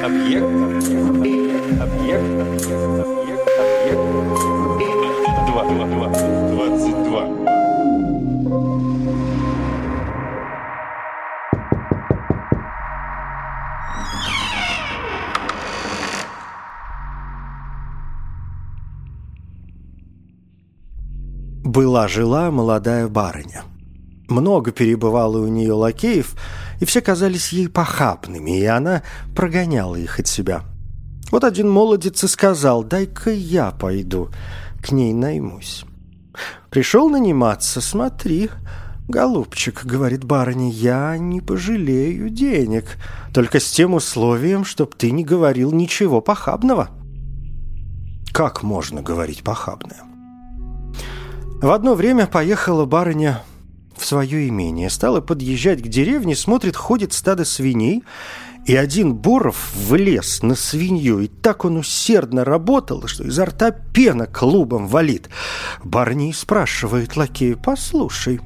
Объект. Объект. Объект. Объект. Объект. Два. Два. Два. Двадцать два. Была-жила молодая барыня. Много перебывало у нее лакеев, и все казались ей похабными, и она прогоняла их от себя. Вот один молодец и сказал, дай-ка я пойду, к ней наймусь. Пришел наниматься, смотри, голубчик, говорит барыня, я не пожалею денег, только с тем условием, чтоб ты не говорил ничего похабного. Как можно говорить похабное? В одно время поехала барыня в свое имение, стала подъезжать к деревне, смотрит, ходит стадо свиней, и один Боров влез на свинью, и так он усердно работал, что изо рта пена клубом валит. Барыня и спрашивает лакея, послушай,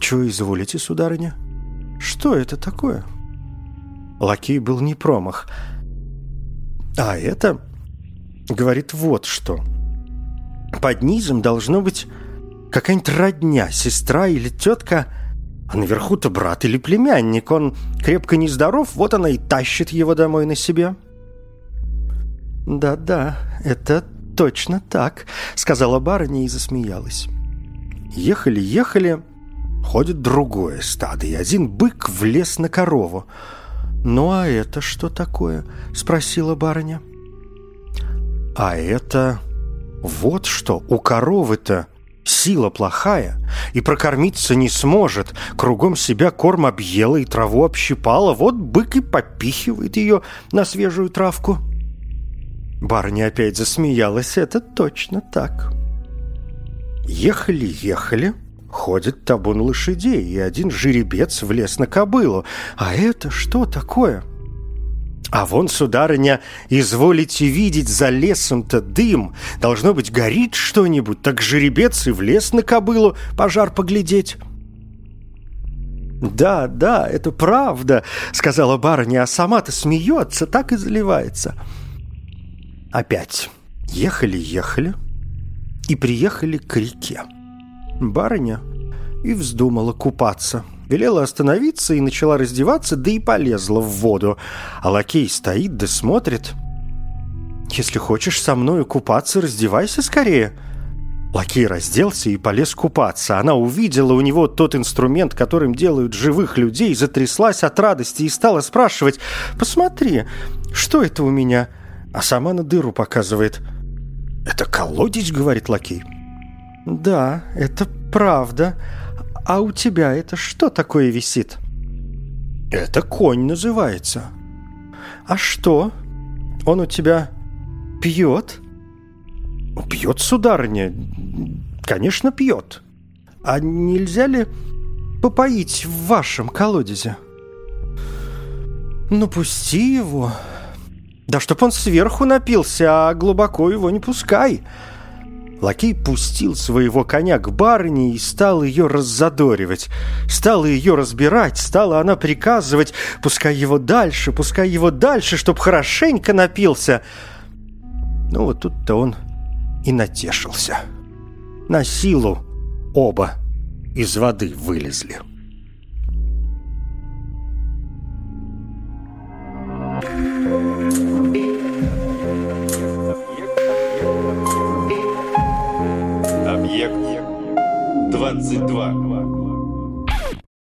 что изволите, сударыня? Что это такое? Лакей был не промах. А это, говорит, вот что – под низом должно быть какая-нибудь родня, сестра или тетка, а наверху-то брат или племянник. Он крепко нездоров, вот она и тащит его домой на себе. «Да-да, это точно так», — сказала барыня и засмеялась. Ехали-ехали, ходит другое стадо, и один бык влез на корову. «Ну а это что такое?» — спросила барыня. «А это...» Вот что, у коровы-то сила плохая, и прокормиться не сможет. Кругом себя корм объела и траву общипала. Вот бык и попихивает ее на свежую травку. Барыня опять засмеялась. Это точно так. Ехали-ехали, ходит табун лошадей, и один жеребец влез на кобылу. А это что такое? — а вон, сударыня, изволите видеть за лесом-то дым. Должно быть, горит что-нибудь, так жеребец и в лес на кобылу пожар поглядеть. «Да, да, это правда», — сказала барыня, а сама-то смеется, так и заливается. Опять ехали-ехали и приехали к реке. Барыня и вздумала купаться — велела остановиться и начала раздеваться, да и полезла в воду. А лакей стоит да смотрит. «Если хочешь со мною купаться, раздевайся скорее». Лакей разделся и полез купаться. Она увидела у него тот инструмент, которым делают живых людей, затряслась от радости и стала спрашивать «Посмотри, что это у меня?» А сама на дыру показывает. «Это колодец?» — говорит лакей. «Да, это правда. А у тебя это что такое висит? Это конь называется. А что? Он у тебя пьет? Пьет, сударыня. Конечно, пьет. А нельзя ли попоить в вашем колодезе? Ну, пусти его. Да чтоб он сверху напился, а глубоко его не пускай. — Лакей пустил своего коня к барыне и стал ее раззадоривать. Стал ее разбирать, стала она приказывать, пускай его дальше, пускай его дальше, чтоб хорошенько напился. Ну вот тут-то он и натешился. На силу оба из воды вылезли. 22.